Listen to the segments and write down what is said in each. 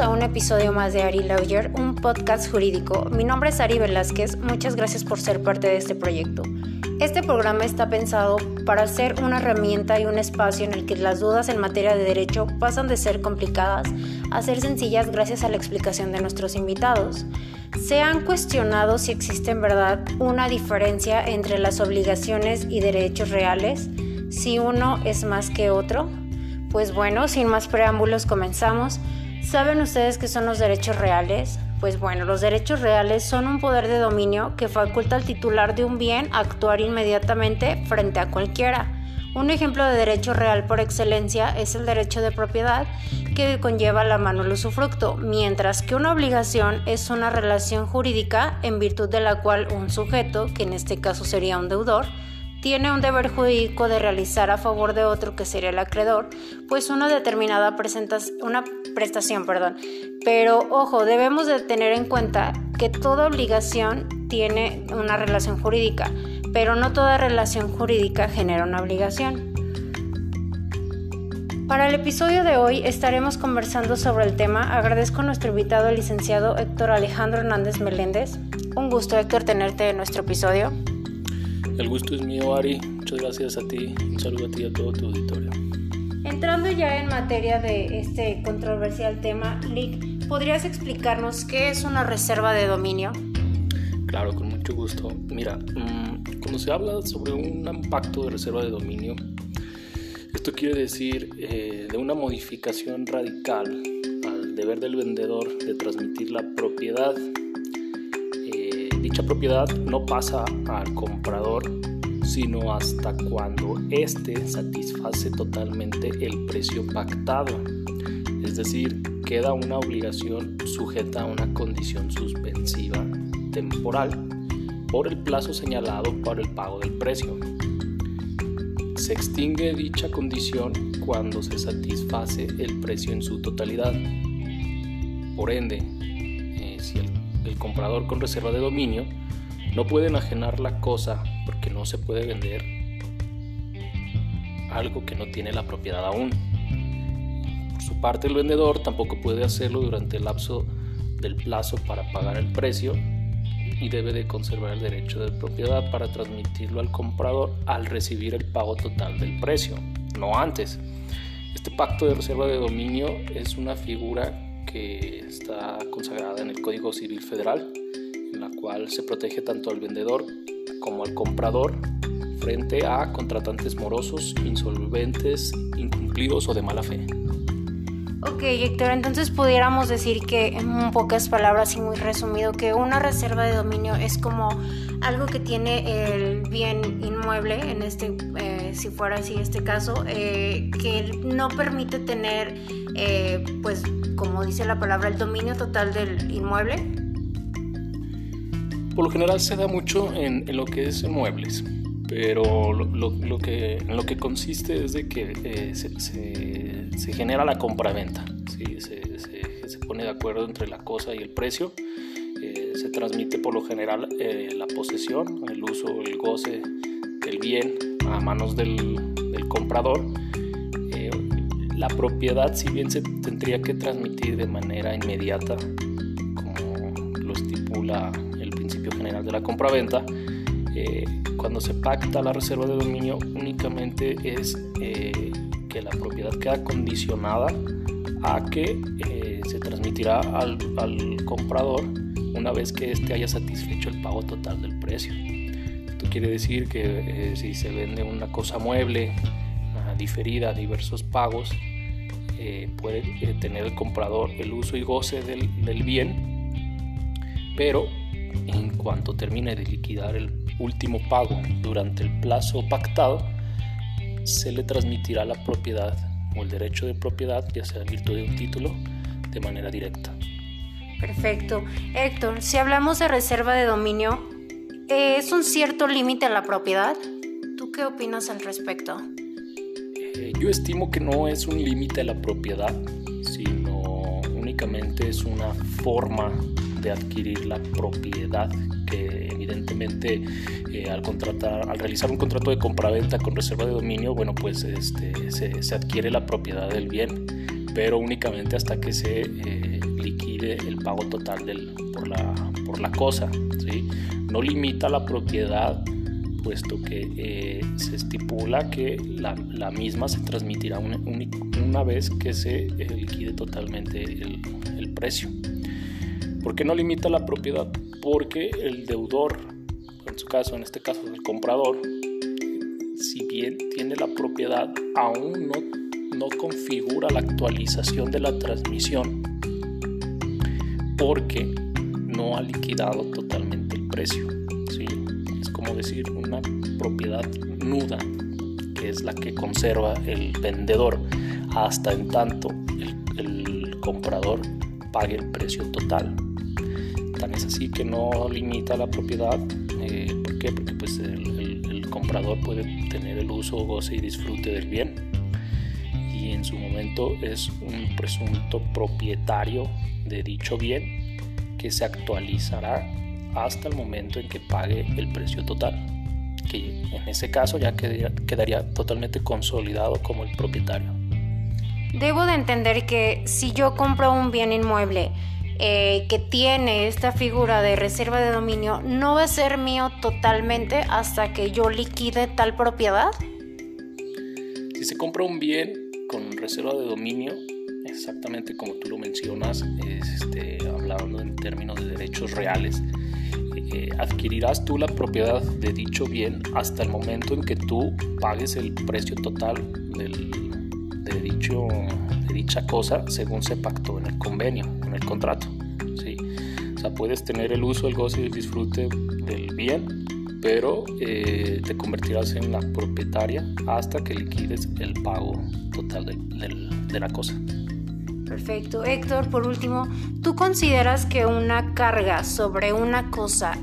A un episodio más de Ari Lawyer, un podcast jurídico. Mi nombre es Ari Velázquez, muchas gracias por ser parte de este proyecto. Este programa está pensado para ser una herramienta y un espacio en el que las dudas en materia de derecho pasan de ser complicadas a ser sencillas gracias a la explicación de nuestros invitados. Se han cuestionado si existe en verdad una diferencia entre las obligaciones y derechos reales, si uno es más que otro. Pues bueno, sin más preámbulos comenzamos. ¿Saben ustedes qué son los derechos reales? Pues bueno, los derechos reales son un poder de dominio que faculta al titular de un bien actuar inmediatamente frente a cualquiera. Un ejemplo de derecho real por excelencia es el derecho de propiedad que conlleva la mano el usufructo, mientras que una obligación es una relación jurídica en virtud de la cual un sujeto, que en este caso sería un deudor, tiene un deber jurídico de realizar a favor de otro que sería el acreedor, pues una determinada una prestación, perdón. Pero ojo, debemos de tener en cuenta que toda obligación tiene una relación jurídica, pero no toda relación jurídica genera una obligación. Para el episodio de hoy estaremos conversando sobre el tema. Agradezco a nuestro invitado, el licenciado Héctor Alejandro Hernández Meléndez. Un gusto, Héctor, tenerte en nuestro episodio. El gusto es mío, Ari. Muchas gracias a ti. Un saludo a ti y a todo tu auditorio. Entrando ya en materia de este controversial tema, Lick, ¿podrías explicarnos qué es una reserva de dominio? Claro, con mucho gusto. Mira, mm, cuando se habla sobre un pacto de reserva de dominio, esto quiere decir eh, de una modificación radical al deber del vendedor de transmitir la propiedad dicha propiedad no pasa al comprador sino hasta cuando éste satisface totalmente el precio pactado. Es decir, queda una obligación sujeta a una condición suspensiva temporal por el plazo señalado para el pago del precio. Se extingue dicha condición cuando se satisface el precio en su totalidad. Por ende, eh, si el el comprador con reserva de dominio no puede enajenar la cosa porque no se puede vender algo que no tiene la propiedad aún. Por su parte, el vendedor tampoco puede hacerlo durante el lapso del plazo para pagar el precio y debe de conservar el derecho de propiedad para transmitirlo al comprador al recibir el pago total del precio, no antes. Este pacto de reserva de dominio es una figura que está consagrada en el Código Civil Federal, en la cual se protege tanto al vendedor como al comprador frente a contratantes morosos, insolventes, incumplidos o de mala fe. Ok, Héctor, entonces pudiéramos decir que en pocas palabras y muy resumido que una reserva de dominio es como algo que tiene el bien en este, eh, si fuera así este caso, eh, que no permite tener, eh, pues, como dice la palabra, el dominio total del inmueble. Por lo general se da mucho en, lo que es inmuebles, pero lo, que, en lo que consiste es de que se, se, genera la compraventa, ¿sí? se, se pone de acuerdo entre la cosa y el precio se transmite por lo general eh, la posesión, el uso, el goce bien a manos del, comprador. Eh, la propiedad, si bien se tendría que transmitir de manera inmediata, como lo estipula el principio general de la compraventa, eh, cuando se pacta la reserva de dominio únicamente es que la propiedad queda condicionada a que se transmitirá al, al comprador una vez que éste haya satisfecho el pago total del precio. Esto quiere decir que eh, si se vende una cosa mueble diferida a diversos pagos, eh, puede eh, tener el comprador el uso y goce del, del bien, pero en cuanto termine de liquidar el último pago durante el plazo pactado, se le transmitirá la propiedad o el derecho de propiedad, ya sea en virtud de un título, de manera directa. Perfecto. Héctor, si hablamos de reserva de dominio, ¿es un cierto límite a la propiedad? ¿Tú qué opinas al respecto? Eh, yo estimo que no es un límite a la propiedad, sino únicamente es una forma de adquirir la propiedad que evidentemente eh, al contratar al realizar un contrato de compraventa con reserva de dominio bueno pues este, se, adquiere la propiedad del bien pero únicamente hasta que se eh, el pago total del, por, la, por la cosa. No limita la propiedad puesto que eh, se estipula que la, misma se transmitirá una, vez que se liquide totalmente el, el precio. ¿Por qué no limita la propiedad? Porque el deudor, en su caso, en este caso el comprador, si bien tiene la propiedad, aún no, no configura la actualización de la transmisión porque no ha liquidado totalmente el precio. ¿sí? Es como decir una propiedad nuda, que es la que conserva el vendedor hasta en tanto el, comprador pague el precio total. Tan es así que no limita la propiedad. Eh, ¿Por qué? Porque pues el, el, comprador puede tener el uso, goce y disfrute del bien. Y en su momento es un presunto propietario de dicho bien que se actualizará hasta el momento en que pague el precio total. Que en ese caso ya quedaría, quedaría totalmente consolidado como el propietario. Debo de entender que si yo compro un bien inmueble eh, que tiene esta figura de reserva de dominio no va a ser mío totalmente hasta que yo liquide tal propiedad? Si se compra un bien reserva de dominio, exactamente como tú lo mencionas, este, hablando en términos de derechos reales, eh, adquirirás tú la propiedad de dicho bien hasta el momento en que tú pagues el precio total del, de dicho dicha cosa según se pactó en el convenio, en el contrato. ¿sí? O sea, puedes tener el uso, el goce y el disfrute del bien, pero eh, te convertirás en la propietaria hasta que liquides el pago total de, de, de la cosa. Perfecto. Héctor, por último, ¿tú consideras que una carga sobre una cosa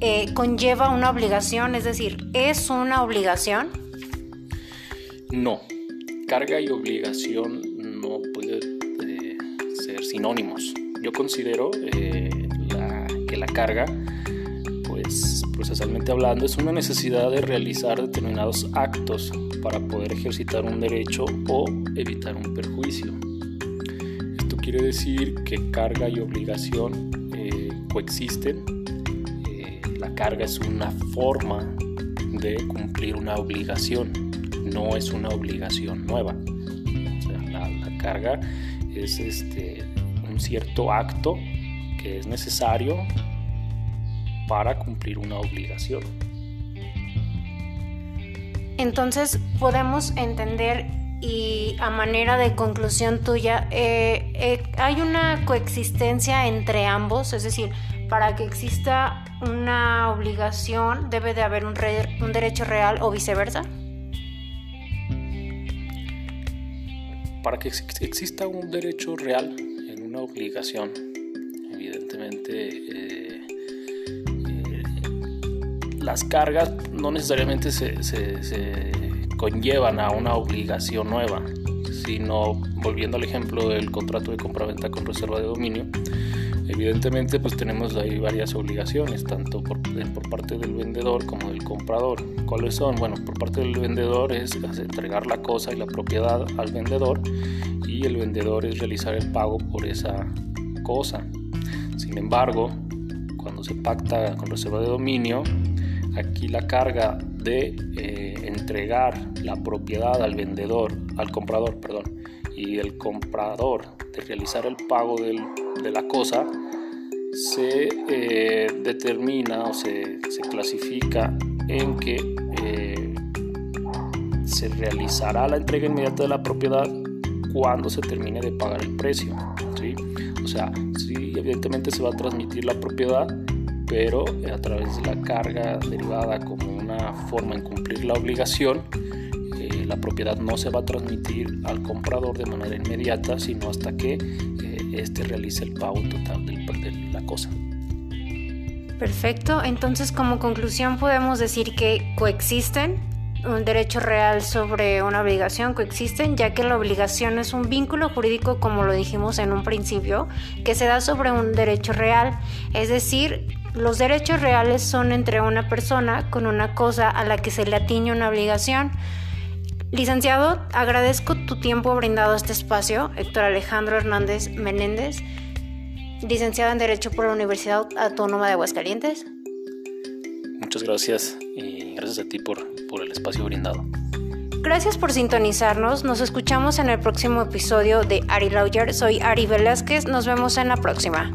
eh, conlleva una obligación? Es decir, ¿es una obligación? No. Carga y obligación sinónimos. Yo considero eh, la, que la carga, procesalmente hablando, es una necesidad de realizar determinados actos para poder ejercitar un derecho o evitar un perjuicio. Esto quiere decir que carga y obligación eh, coexisten. Eh, la carga es una forma de cumplir una obligación, no es una obligación nueva. La, la carga es este, un cierto acto que es necesario para cumplir una obligación. Entonces podemos entender y a manera de conclusión tuya, eh, eh, hay una coexistencia entre ambos, es decir, para que exista una obligación debe de haber un, re un derecho real o viceversa. Para que exista un derecho real una obligación. Evidentemente, eh, las cargas no necesariamente se, conllevan a una obligación nueva, sino, volviendo al ejemplo del contrato de compraventa con reserva de dominio, evidentemente pues tenemos ahí varias obligaciones, tanto por, por, parte del vendedor como del comprador. ¿Cuáles son? Bueno, por parte del vendedor es entregar la cosa y la propiedad al vendedor y el vendedor es realizar el pago por esa cosa. Sin embargo, cuando se pacta con reserva de dominio, aquí la carga de eh, entregar la propiedad al vendedor, al comprador, perdón, y el comprador de realizar el pago de la cosa, se eh, determina o se, se, clasifica en que eh, se realizará la entrega inmediata de la propiedad cuando se termine de pagar el precio. ¿sí? O sea, sí, evidentemente se va a transmitir la propiedad, pero a través de la carga derivada como una forma en cumplir la obligación, eh, la propiedad no se va a transmitir al comprador de manera inmediata, sino hasta que eh, éste realice el pago total de la cosa. Perfecto, entonces como conclusión podemos decir que coexisten un derecho real sobre una obligación coexisten, ya que la obligación es un vínculo jurídico, como lo dijimos en un principio, que se da sobre un derecho real. Es decir, los derechos reales son entre una persona con una cosa a la que se le atiñe una obligación. Licenciado, agradezco tu tiempo brindado a este espacio, Héctor Alejandro Hernández Menéndez. licenciado en Derecho por la Universidad Autónoma de Aguascalientes. Muchas gracias y gracias a ti por, por el espacio brindado. Gracias por sintonizarnos. Nos escuchamos en el próximo episodio de Ari Lawyer. Soy Ari Velázquez. Nos vemos en la próxima.